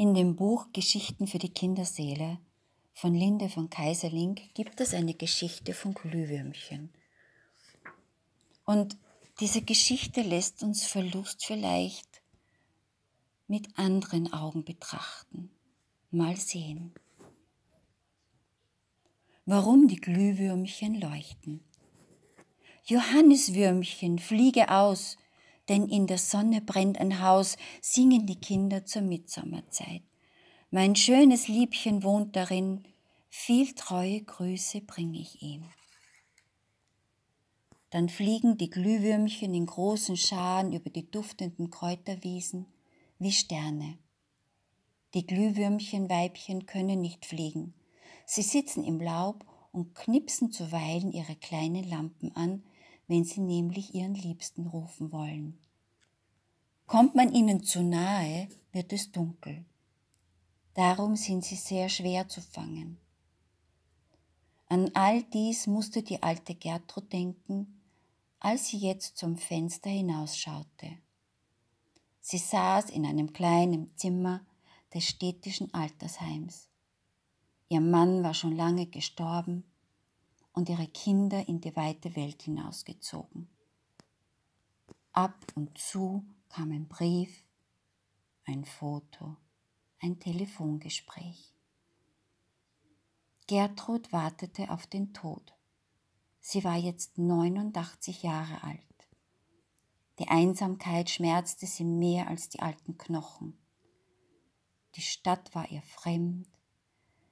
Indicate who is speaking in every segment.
Speaker 1: In dem Buch Geschichten für die Kinderseele von Linde von Kaiserling gibt es eine Geschichte von Glühwürmchen. Und diese Geschichte lässt uns Verlust vielleicht mit anderen Augen betrachten. Mal sehen. Warum die Glühwürmchen leuchten. Johanniswürmchen, fliege aus, denn in der Sonne brennt ein Haus, singen die Kinder zur Mitsommerzeit. Mein schönes Liebchen wohnt darin, viel treue Grüße bring ich ihm. Dann fliegen die Glühwürmchen in großen Scharen über die duftenden Kräuterwiesen wie Sterne. Die Glühwürmchenweibchen können nicht fliegen. Sie sitzen im Laub und knipsen zuweilen ihre kleinen Lampen an, wenn sie nämlich ihren Liebsten rufen wollen. Kommt man ihnen zu nahe, wird es dunkel. Darum sind sie sehr schwer zu fangen. An all dies musste die alte Gertrud denken, als sie jetzt zum Fenster hinausschaute. Sie saß in einem kleinen Zimmer des städtischen Altersheims. Ihr Mann war schon lange gestorben und ihre Kinder in die weite Welt hinausgezogen. Ab und zu kam ein Brief, ein Foto, ein Telefongespräch. Gertrud wartete auf den Tod. Sie war jetzt 89 Jahre alt. Die Einsamkeit schmerzte sie mehr als die alten Knochen. Die Stadt war ihr fremd.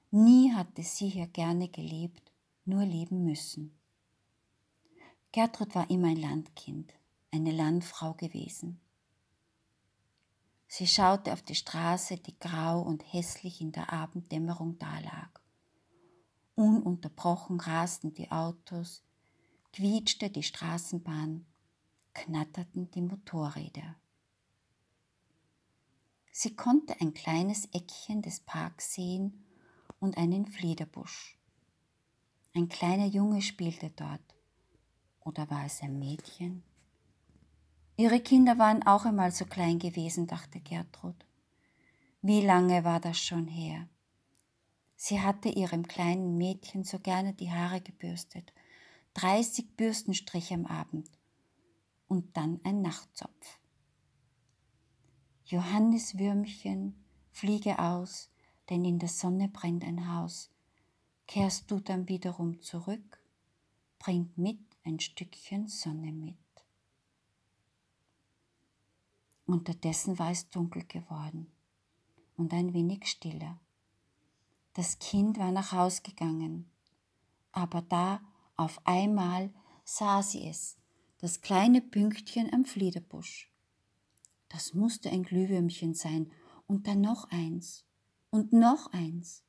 Speaker 1: Nie hatte sie hier gerne gelebt nur leben müssen. Gertrud war immer ein Landkind, eine Landfrau gewesen. Sie schaute auf die Straße, die grau und hässlich in der Abenddämmerung dalag. Ununterbrochen rasten die Autos, quietschte die Straßenbahn, knatterten die Motorräder. Sie konnte ein kleines Eckchen des Parks sehen und einen Fliederbusch. Ein kleiner Junge spielte dort. Oder war es ein Mädchen? Ihre Kinder waren auch einmal so klein gewesen, dachte Gertrud. Wie lange war das schon her? Sie hatte ihrem kleinen Mädchen so gerne die Haare gebürstet, dreißig Bürstenstriche am Abend und dann ein Nachtzopf. Johanniswürmchen, fliege aus, denn in der Sonne brennt ein Haus, kehrst du dann wiederum zurück, bringt mit ein Stückchen Sonne mit. Unterdessen war es dunkel geworden und ein wenig stiller. Das Kind war nach Haus gegangen, aber da auf einmal sah sie es, das kleine Pünktchen am Fliederbusch. Das musste ein Glühwürmchen sein und dann noch eins und noch eins.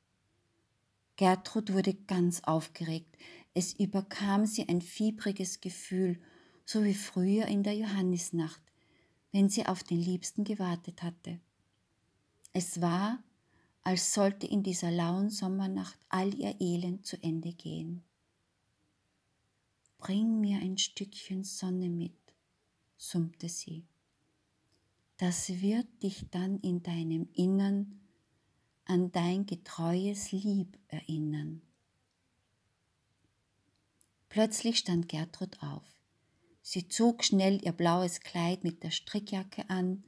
Speaker 1: Gertrud wurde ganz aufgeregt. Es überkam sie ein fiebriges Gefühl, so wie früher in der Johannisnacht, wenn sie auf den Liebsten gewartet hatte. Es war, als sollte in dieser lauen Sommernacht all ihr Elend zu Ende gehen. Bring mir ein Stückchen Sonne mit, summte sie. Das wird dich dann in deinem Innern an dein getreues Lieb erinnern. Plötzlich stand Gertrud auf. Sie zog schnell ihr blaues Kleid mit der Strickjacke an,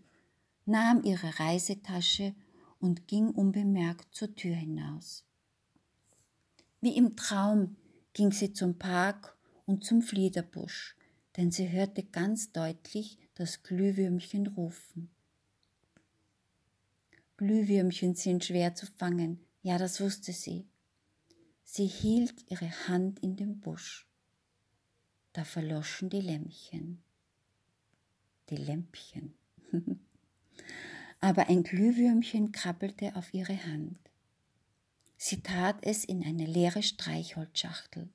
Speaker 1: nahm ihre Reisetasche und ging unbemerkt zur Tür hinaus. Wie im Traum ging sie zum Park und zum Fliederbusch, denn sie hörte ganz deutlich das Glühwürmchen rufen. Glühwürmchen sind schwer zu fangen, ja, das wusste sie. Sie hielt ihre Hand in den Busch. Da verloschen die Lämpchen. Die Lämpchen. Aber ein Glühwürmchen krabbelte auf ihre Hand. Sie tat es in eine leere Streichholzschachtel.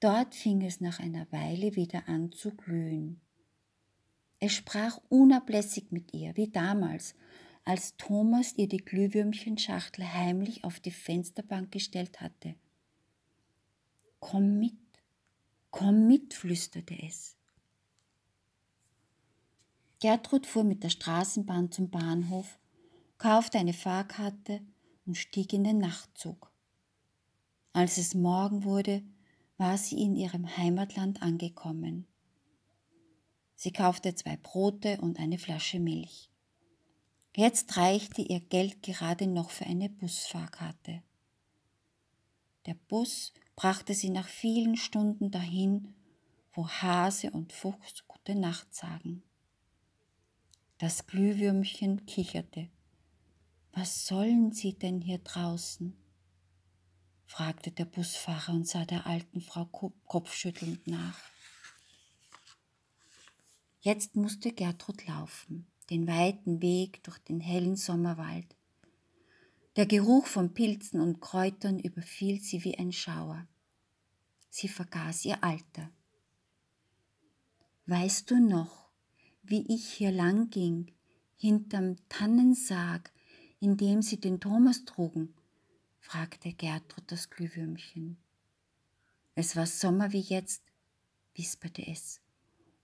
Speaker 1: Dort fing es nach einer Weile wieder an zu glühen. Es sprach unablässig mit ihr, wie damals, als Thomas ihr die Glühwürmchenschachtel heimlich auf die Fensterbank gestellt hatte. Komm mit, komm mit, flüsterte es. Gertrud fuhr mit der Straßenbahn zum Bahnhof kaufte eine Fahrkarte und stieg in den Nachtzug. Als es Morgen wurde, war sie in ihrem Heimatland angekommen. Sie kaufte zwei Brote und eine Flasche Milch. Jetzt reichte ihr Geld gerade noch für eine Busfahrkarte. Der Bus brachte sie nach vielen Stunden dahin, wo Hase und Fuchs gute Nacht sagen. Das Glühwürmchen kicherte. Was sollen Sie denn hier draußen? fragte der Busfahrer und sah der alten Frau kopfschüttelnd nach. Jetzt musste Gertrud laufen, den weiten Weg durch den hellen Sommerwald. Der Geruch von Pilzen und Kräutern überfiel sie wie ein Schauer. Sie vergaß ihr Alter. Weißt du noch, wie ich hier lang ging, hinterm Tannensarg, in dem sie den Thomas trugen? fragte Gertrud das Glühwürmchen. Es war Sommer wie jetzt, wisperte es,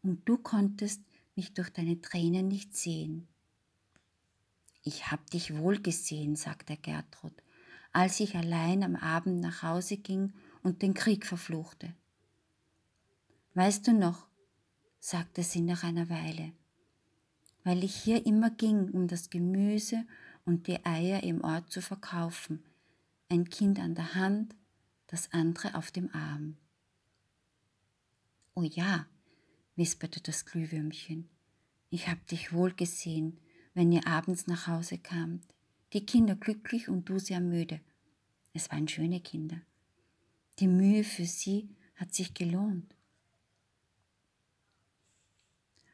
Speaker 1: und du konntest mich durch deine Tränen nicht sehen. Ich hab dich wohl gesehen, sagte Gertrud, als ich allein am Abend nach Hause ging und den Krieg verfluchte. Weißt du noch, sagte sie nach einer Weile, weil ich hier immer ging, um das Gemüse und die Eier im Ort zu verkaufen, ein Kind an der Hand, das andere auf dem Arm. Oh ja, wisperte das Glühwürmchen, ich hab dich wohl gesehen, wenn ihr abends nach Hause kamt, die Kinder glücklich und du sehr müde. Es waren schöne Kinder. Die Mühe für sie hat sich gelohnt.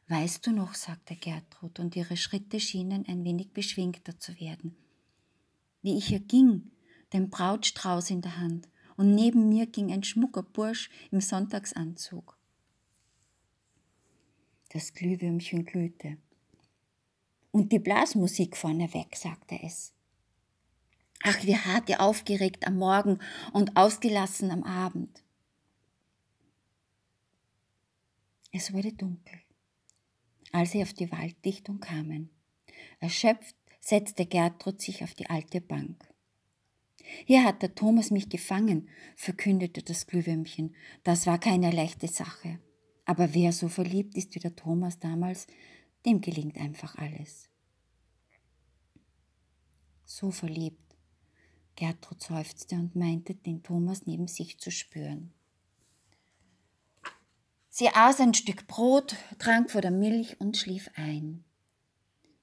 Speaker 1: Weißt du noch, sagte Gertrud, und ihre Schritte schienen ein wenig beschwingter zu werden, wie ich hier ging, den Brautstrauß in der Hand, und neben mir ging ein schmucker Bursch im Sonntagsanzug. Das Glühwürmchen glühte. Und die Blasmusik vorneweg, sagte es. Ach, wie hart ihr aufgeregt am Morgen und ausgelassen am Abend. Es wurde dunkel, als sie auf die Walddichtung kamen. Erschöpft setzte Gertrud sich auf die alte Bank. Hier hat der Thomas mich gefangen, verkündete das Glühwürmchen. Das war keine leichte Sache. Aber wer so verliebt ist wie der Thomas damals, dem gelingt einfach alles. So verliebt. Gertrud seufzte und meinte, den Thomas neben sich zu spüren. Sie aß ein Stück Brot, trank vor der Milch und schlief ein.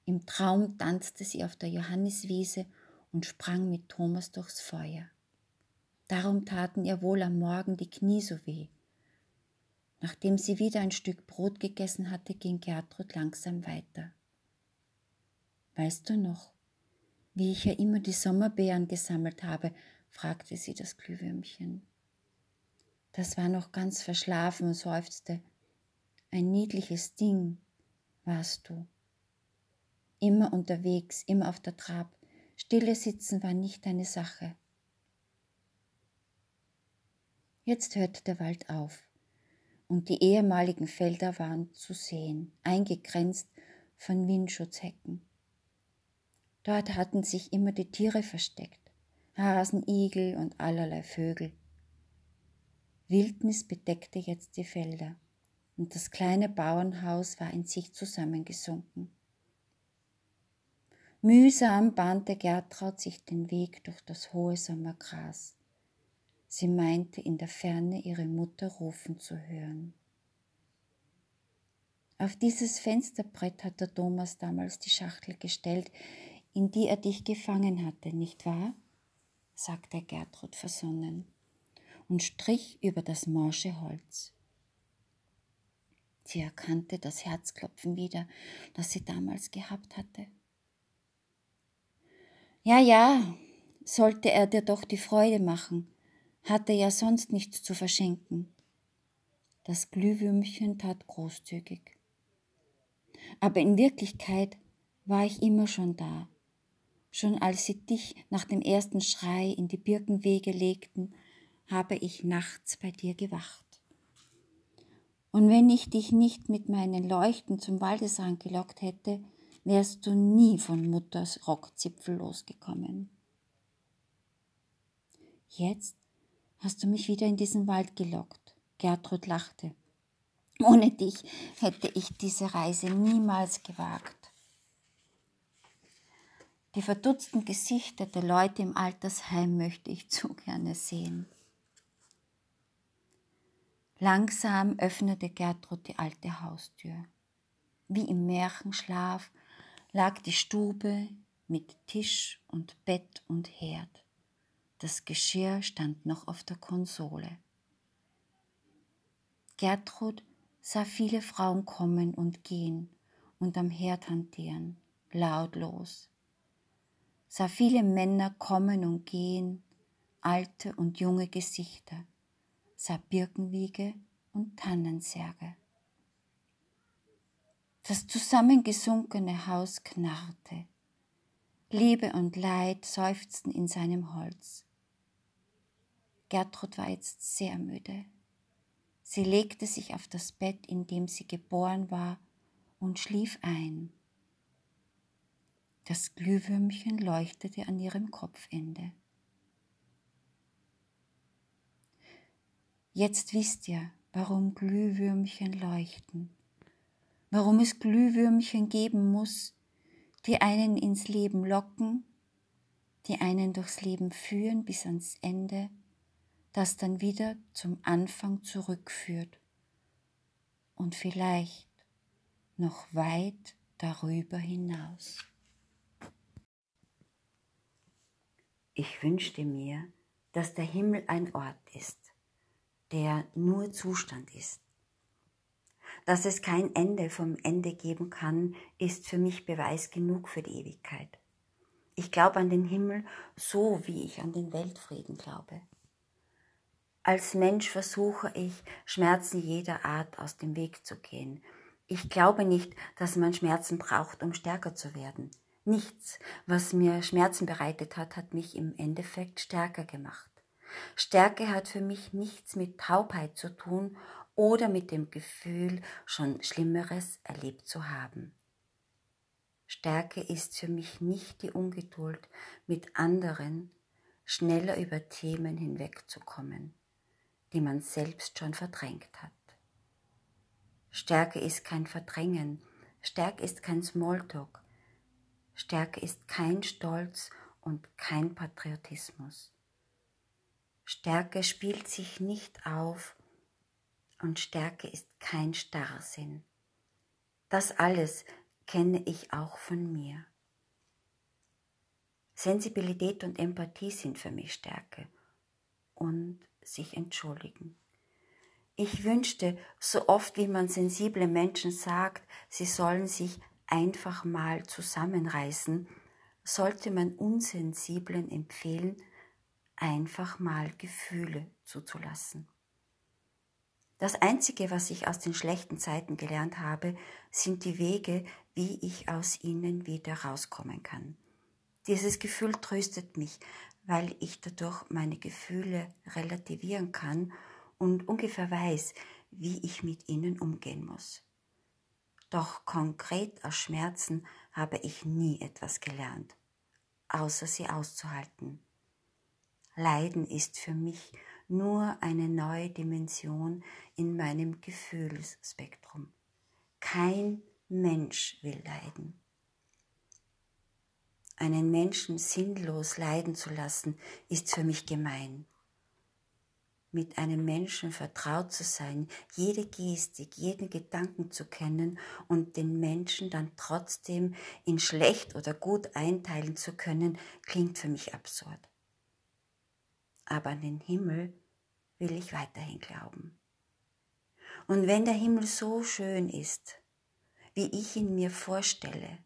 Speaker 1: Im Traum tanzte sie auf der Johanniswiese und sprang mit Thomas durchs Feuer. Darum taten ihr wohl am Morgen die Knie so weh. Nachdem sie wieder ein Stück Brot gegessen hatte, ging Gertrud langsam weiter. Weißt du noch, wie ich ja immer die Sommerbeeren gesammelt habe? fragte sie das Glühwürmchen. Das war noch ganz verschlafen und seufzte. Ein niedliches Ding warst du. Immer unterwegs, immer auf der Trab, Stille sitzen war nicht deine Sache. Jetzt hörte der Wald auf und die ehemaligen Felder waren zu sehen, eingegrenzt von Windschutzhecken. Dort hatten sich immer die Tiere versteckt, Hasen, Igel und allerlei Vögel. Wildnis bedeckte jetzt die Felder, und das kleine Bauernhaus war in sich zusammengesunken. Mühsam bahnte Gertraud sich den Weg durch das hohe Sommergras. Sie meinte in der Ferne ihre Mutter rufen zu hören. Auf dieses Fensterbrett hat der Thomas damals die Schachtel gestellt, in die er dich gefangen hatte, nicht wahr? sagte Gertrud versonnen und strich über das morsche Holz. Sie erkannte das Herzklopfen wieder, das sie damals gehabt hatte. Ja, ja, sollte er dir doch die Freude machen, hatte ja sonst nichts zu verschenken. Das Glühwürmchen tat großzügig. Aber in Wirklichkeit war ich immer schon da. Schon als sie dich nach dem ersten Schrei in die Birkenwege legten, habe ich nachts bei dir gewacht. Und wenn ich dich nicht mit meinen Leuchten zum Waldesrand gelockt hätte, wärst du nie von Mutters Rockzipfel losgekommen. Jetzt hast du mich wieder in diesen Wald gelockt. Gertrud lachte. Ohne dich hätte ich diese Reise niemals gewagt. Die verdutzten Gesichter der Leute im Altersheim möchte ich zu gerne sehen. Langsam öffnete Gertrud die alte Haustür. Wie im Märchenschlaf lag die Stube mit Tisch und Bett und Herd. Das Geschirr stand noch auf der Konsole. Gertrud sah viele Frauen kommen und gehen und am Herd hantieren, lautlos. Sah viele Männer kommen und gehen, alte und junge Gesichter, sah Birkenwiege und Tannensärge. Das zusammengesunkene Haus knarrte. Liebe und Leid seufzten in seinem Holz. Gertrud war jetzt sehr müde. Sie legte sich auf das Bett, in dem sie geboren war, und schlief ein. Das Glühwürmchen leuchtete an ihrem Kopfende. Jetzt wisst ihr, warum Glühwürmchen leuchten, warum es Glühwürmchen geben muss, die einen ins Leben locken, die einen durchs Leben führen bis ans Ende das dann wieder zum Anfang zurückführt und vielleicht noch weit darüber hinaus. Ich wünschte mir, dass der Himmel ein Ort ist, der nur Zustand ist. Dass es kein Ende vom Ende geben kann, ist für mich Beweis genug für die Ewigkeit. Ich glaube an den Himmel so, wie ich an den Weltfrieden glaube. Als Mensch versuche ich, Schmerzen jeder Art aus dem Weg zu gehen. Ich glaube nicht, dass man Schmerzen braucht, um stärker zu werden. Nichts, was mir Schmerzen bereitet hat, hat mich im Endeffekt stärker gemacht. Stärke hat für mich nichts mit Taubheit zu tun oder mit dem Gefühl, schon Schlimmeres erlebt zu haben. Stärke ist für mich nicht die Ungeduld, mit anderen schneller über Themen hinwegzukommen die man selbst schon verdrängt hat. Stärke ist kein Verdrängen, Stärke ist kein Smalltalk, Stärke ist kein Stolz und kein Patriotismus. Stärke spielt sich nicht auf und Stärke ist kein Starrsinn. Das alles kenne ich auch von mir. Sensibilität und Empathie sind für mich Stärke und sich entschuldigen. Ich wünschte, so oft wie man sensible Menschen sagt, sie sollen sich einfach mal zusammenreißen, sollte man Unsensiblen empfehlen, einfach mal Gefühle zuzulassen. Das Einzige, was ich aus den schlechten Zeiten gelernt habe, sind die Wege, wie ich aus ihnen wieder rauskommen kann. Dieses Gefühl tröstet mich, weil ich dadurch meine Gefühle relativieren kann und ungefähr weiß, wie ich mit ihnen umgehen muss. Doch konkret aus Schmerzen habe ich nie etwas gelernt, außer sie auszuhalten. Leiden ist für mich nur eine neue Dimension in meinem Gefühlsspektrum. Kein Mensch will leiden. Einen Menschen sinnlos leiden zu lassen, ist für mich gemein. Mit einem Menschen vertraut zu sein, jede Gestik, jeden Gedanken zu kennen und den Menschen dann trotzdem in schlecht oder gut einteilen zu können, klingt für mich absurd. Aber an den Himmel will ich weiterhin glauben. Und wenn der Himmel so schön ist, wie ich ihn mir vorstelle,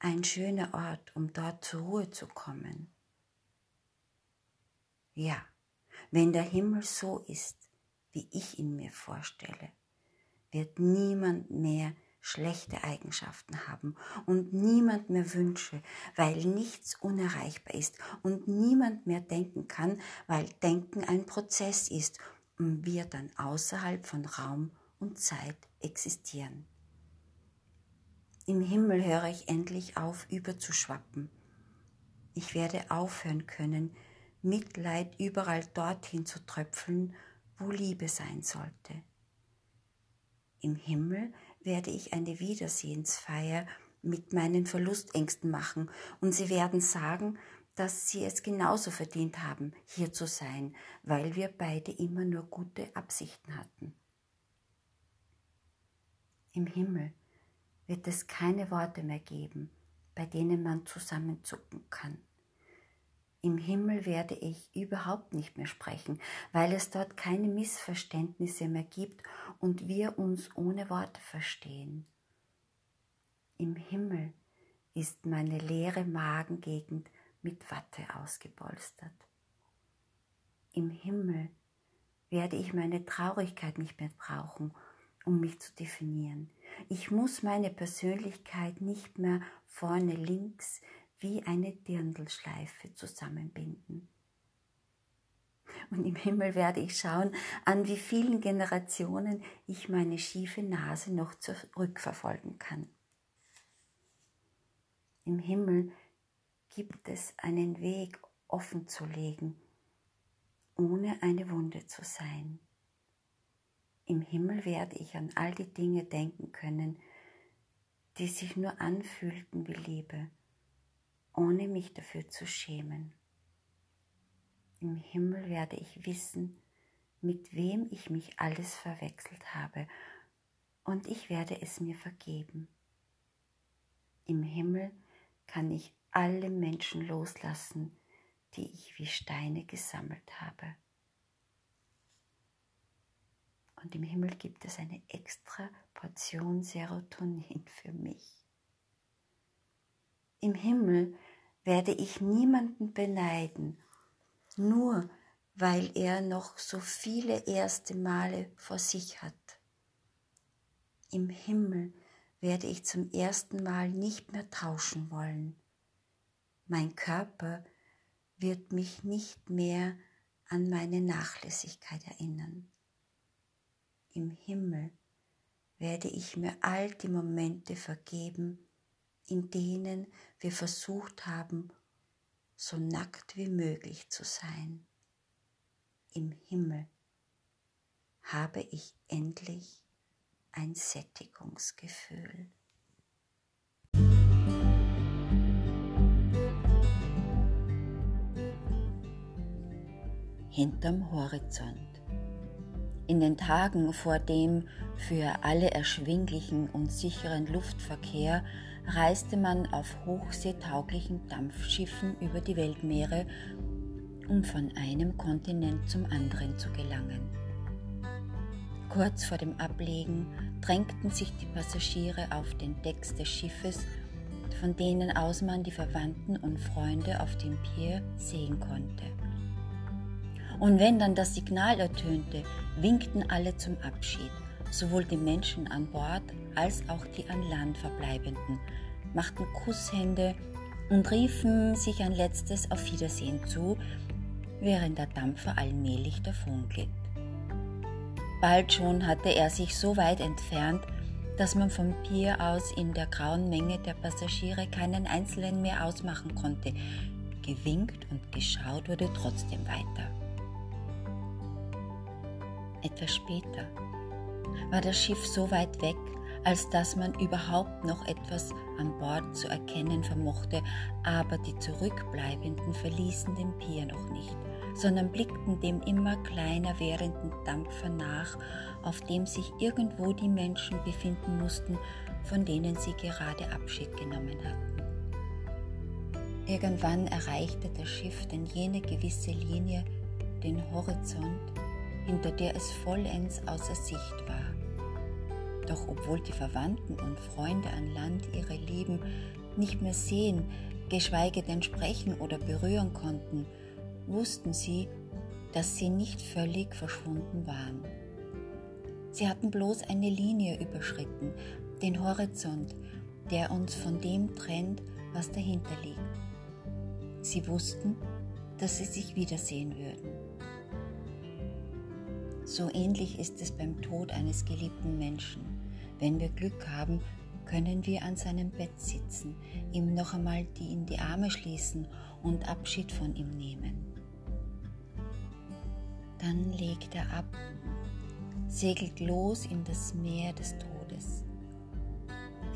Speaker 1: ein schöner Ort, um dort zur Ruhe zu kommen. Ja, wenn der Himmel so ist, wie ich ihn mir vorstelle, wird niemand mehr schlechte Eigenschaften haben und niemand mehr Wünsche, weil nichts unerreichbar ist und niemand mehr denken kann, weil Denken ein Prozess ist und wir dann außerhalb von Raum und Zeit existieren. Im Himmel höre ich endlich auf, überzuschwappen. Ich werde aufhören können, Mitleid überall dorthin zu tröpfeln, wo Liebe sein sollte. Im Himmel werde ich eine Wiedersehensfeier mit meinen Verlustängsten machen und sie werden sagen, dass sie es genauso verdient haben, hier zu sein, weil wir beide immer nur gute Absichten hatten. Im Himmel wird es keine Worte mehr geben, bei denen man zusammenzucken kann. Im Himmel werde ich überhaupt nicht mehr sprechen, weil es dort keine Missverständnisse mehr gibt und wir uns ohne Worte verstehen. Im Himmel ist meine leere Magengegend mit Watte ausgepolstert. Im Himmel werde ich meine Traurigkeit nicht mehr brauchen, um mich zu definieren. Ich muss meine Persönlichkeit nicht mehr vorne links wie eine Dirndlschleife zusammenbinden. Und im Himmel werde ich schauen, an wie vielen Generationen ich meine schiefe Nase noch zurückverfolgen kann. Im Himmel gibt es einen Weg offen zu legen, ohne eine Wunde zu sein. Im Himmel werde ich an all die Dinge denken können, die sich nur anfühlten wie Liebe, ohne mich dafür zu schämen. Im Himmel werde ich wissen, mit wem ich mich alles verwechselt habe, und ich werde es mir vergeben. Im Himmel kann ich alle Menschen loslassen, die ich wie Steine gesammelt habe. Und im Himmel gibt es eine extra Portion Serotonin für mich. Im Himmel werde ich niemanden beneiden, nur weil er noch so viele erste Male vor sich hat. Im Himmel werde ich zum ersten Mal nicht mehr tauschen wollen, mein Körper wird mich nicht mehr an meine Nachlässigkeit erinnern. Im Himmel werde ich mir all die Momente vergeben, in denen wir versucht haben, so nackt wie möglich zu sein. Im Himmel habe ich endlich ein Sättigungsgefühl. hinterm Horizont. In den Tagen vor dem für alle erschwinglichen und sicheren Luftverkehr reiste man auf hochseetauglichen Dampfschiffen über die Weltmeere, um von einem Kontinent zum anderen zu gelangen. Kurz vor dem Ablegen drängten sich die Passagiere auf den Decks des Schiffes, von denen aus man die Verwandten und Freunde auf dem Pier sehen konnte. Und wenn dann das Signal ertönte, winkten alle zum Abschied, sowohl die Menschen an Bord als auch die an Land Verbleibenden, machten Kusshände und riefen sich ein letztes Auf Wiedersehen zu, während der Dampfer allmählich davonglitt. Bald schon hatte er sich so weit entfernt, dass man vom Pier aus in der grauen Menge der Passagiere keinen einzelnen mehr ausmachen konnte. Gewinkt und geschaut wurde trotzdem weiter. Etwas später war das Schiff so weit weg, als dass man überhaupt noch etwas an Bord zu erkennen vermochte, aber die Zurückbleibenden verließen den Pier noch nicht, sondern blickten dem immer kleiner werdenden Dampfer nach, auf dem sich irgendwo die Menschen befinden mussten, von denen sie gerade Abschied genommen hatten. Irgendwann erreichte das Schiff denn jene gewisse Linie, den Horizont, hinter der es vollends außer Sicht war. Doch obwohl die Verwandten und Freunde an Land ihre Lieben nicht mehr sehen, geschweige denn sprechen oder berühren konnten, wussten sie, dass sie nicht völlig verschwunden waren. Sie hatten bloß eine Linie überschritten, den Horizont, der uns von dem trennt, was dahinter liegt. Sie wussten, dass sie sich wiedersehen würden. So ähnlich ist es beim Tod eines geliebten Menschen. Wenn wir Glück haben, können wir an seinem Bett sitzen, ihm noch einmal die in die Arme schließen und Abschied von ihm nehmen. Dann legt er ab, segelt los in das Meer des Todes.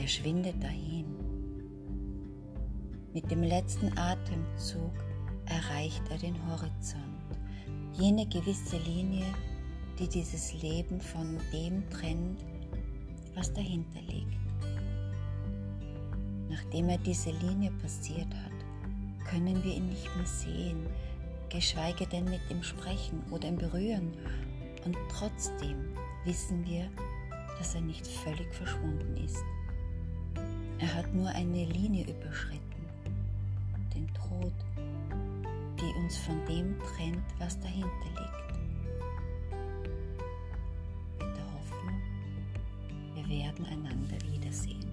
Speaker 1: Er schwindet dahin. Mit dem letzten Atemzug erreicht er den Horizont, jene gewisse Linie, die dieses Leben von dem trennt, was dahinter liegt. Nachdem er diese Linie passiert hat, können wir ihn nicht mehr sehen, geschweige denn mit ihm sprechen oder ihn berühren. Und trotzdem wissen wir, dass er nicht völlig verschwunden ist. Er hat nur eine Linie überschritten, den Tod, die uns von dem trennt, was dahinter liegt. Werden einander wiedersehen.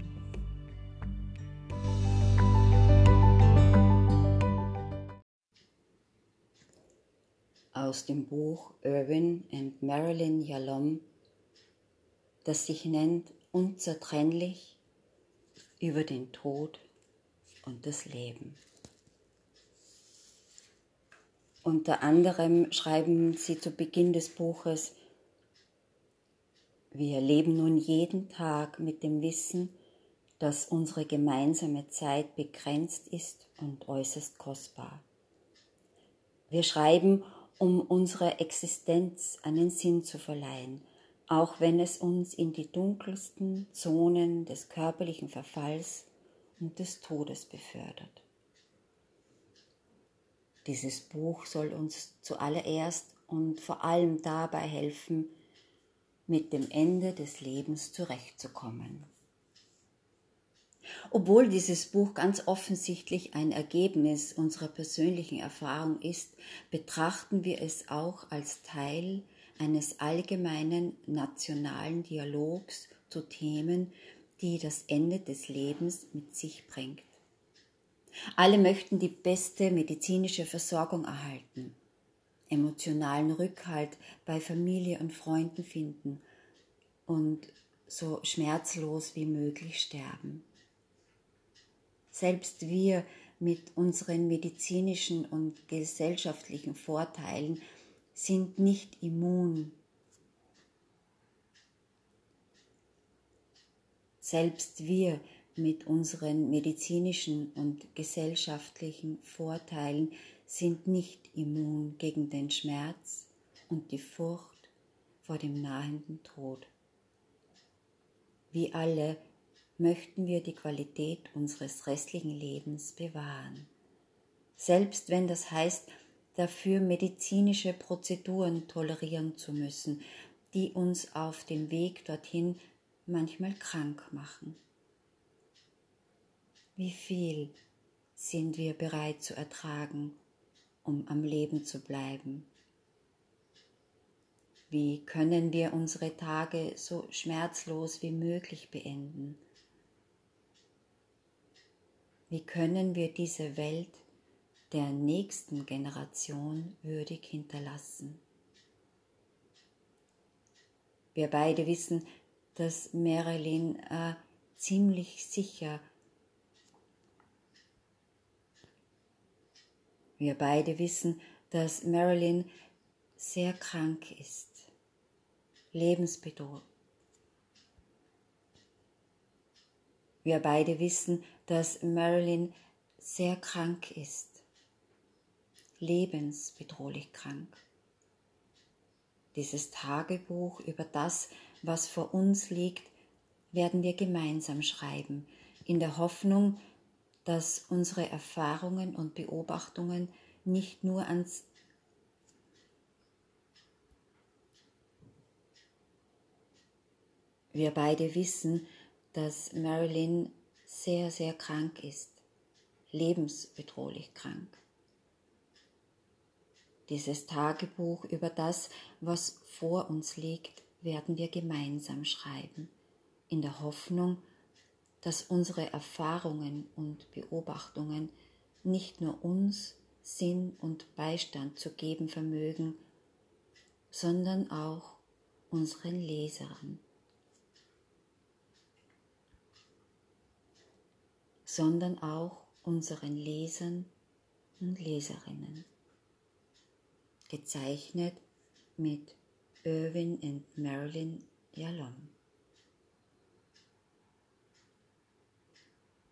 Speaker 1: aus dem Buch Irwin and Marilyn Yalom, das sich nennt Unzertrennlich über den Tod und das Leben. Unter anderem schreiben sie zu Beginn des Buches, wir leben nun jeden Tag mit dem Wissen, dass unsere gemeinsame Zeit begrenzt ist und äußerst kostbar. Wir schreiben, um unserer Existenz einen Sinn zu verleihen, auch wenn es uns in die dunkelsten Zonen des körperlichen Verfalls und des Todes befördert. Dieses Buch soll uns zuallererst und vor allem dabei helfen, mit dem Ende des Lebens zurechtzukommen. Obwohl dieses Buch ganz offensichtlich ein Ergebnis unserer persönlichen Erfahrung ist, betrachten wir es auch als Teil eines allgemeinen nationalen Dialogs zu Themen, die das Ende des Lebens mit sich bringt. Alle möchten die beste medizinische Versorgung erhalten, emotionalen Rückhalt bei Familie und Freunden finden und so schmerzlos wie möglich sterben. Selbst wir mit unseren medizinischen und gesellschaftlichen Vorteilen sind nicht immun. Selbst wir mit unseren medizinischen und gesellschaftlichen Vorteilen sind nicht immun gegen den Schmerz und die Furcht vor dem nahenden Tod. Wie alle möchten wir die Qualität unseres restlichen Lebens bewahren. Selbst wenn das heißt, dafür medizinische Prozeduren tolerieren zu müssen, die uns auf dem Weg dorthin manchmal krank machen. Wie viel sind wir bereit zu ertragen, um am Leben zu bleiben? Wie können wir unsere Tage so schmerzlos wie möglich beenden? Wie können wir diese Welt der nächsten Generation würdig hinterlassen? Wir beide wissen, dass Marilyn äh, ziemlich sicher Wir beide wissen, dass Marilyn sehr krank ist, lebensbedrohlich. Wir beide wissen, dass Marilyn sehr krank ist, lebensbedrohlich krank. Dieses Tagebuch über das, was vor uns liegt, werden wir gemeinsam schreiben, in der Hoffnung, dass unsere Erfahrungen und Beobachtungen nicht nur ans Wir beide wissen, dass Marilyn sehr, sehr krank ist, lebensbedrohlich krank. Dieses Tagebuch über das, was vor uns liegt, werden wir gemeinsam schreiben, in der Hoffnung, dass unsere Erfahrungen und Beobachtungen nicht nur uns Sinn und Beistand zu geben vermögen, sondern auch unseren Lesern. sondern auch unseren Lesern und Leserinnen. Gezeichnet mit Irwin und Marilyn Yalom.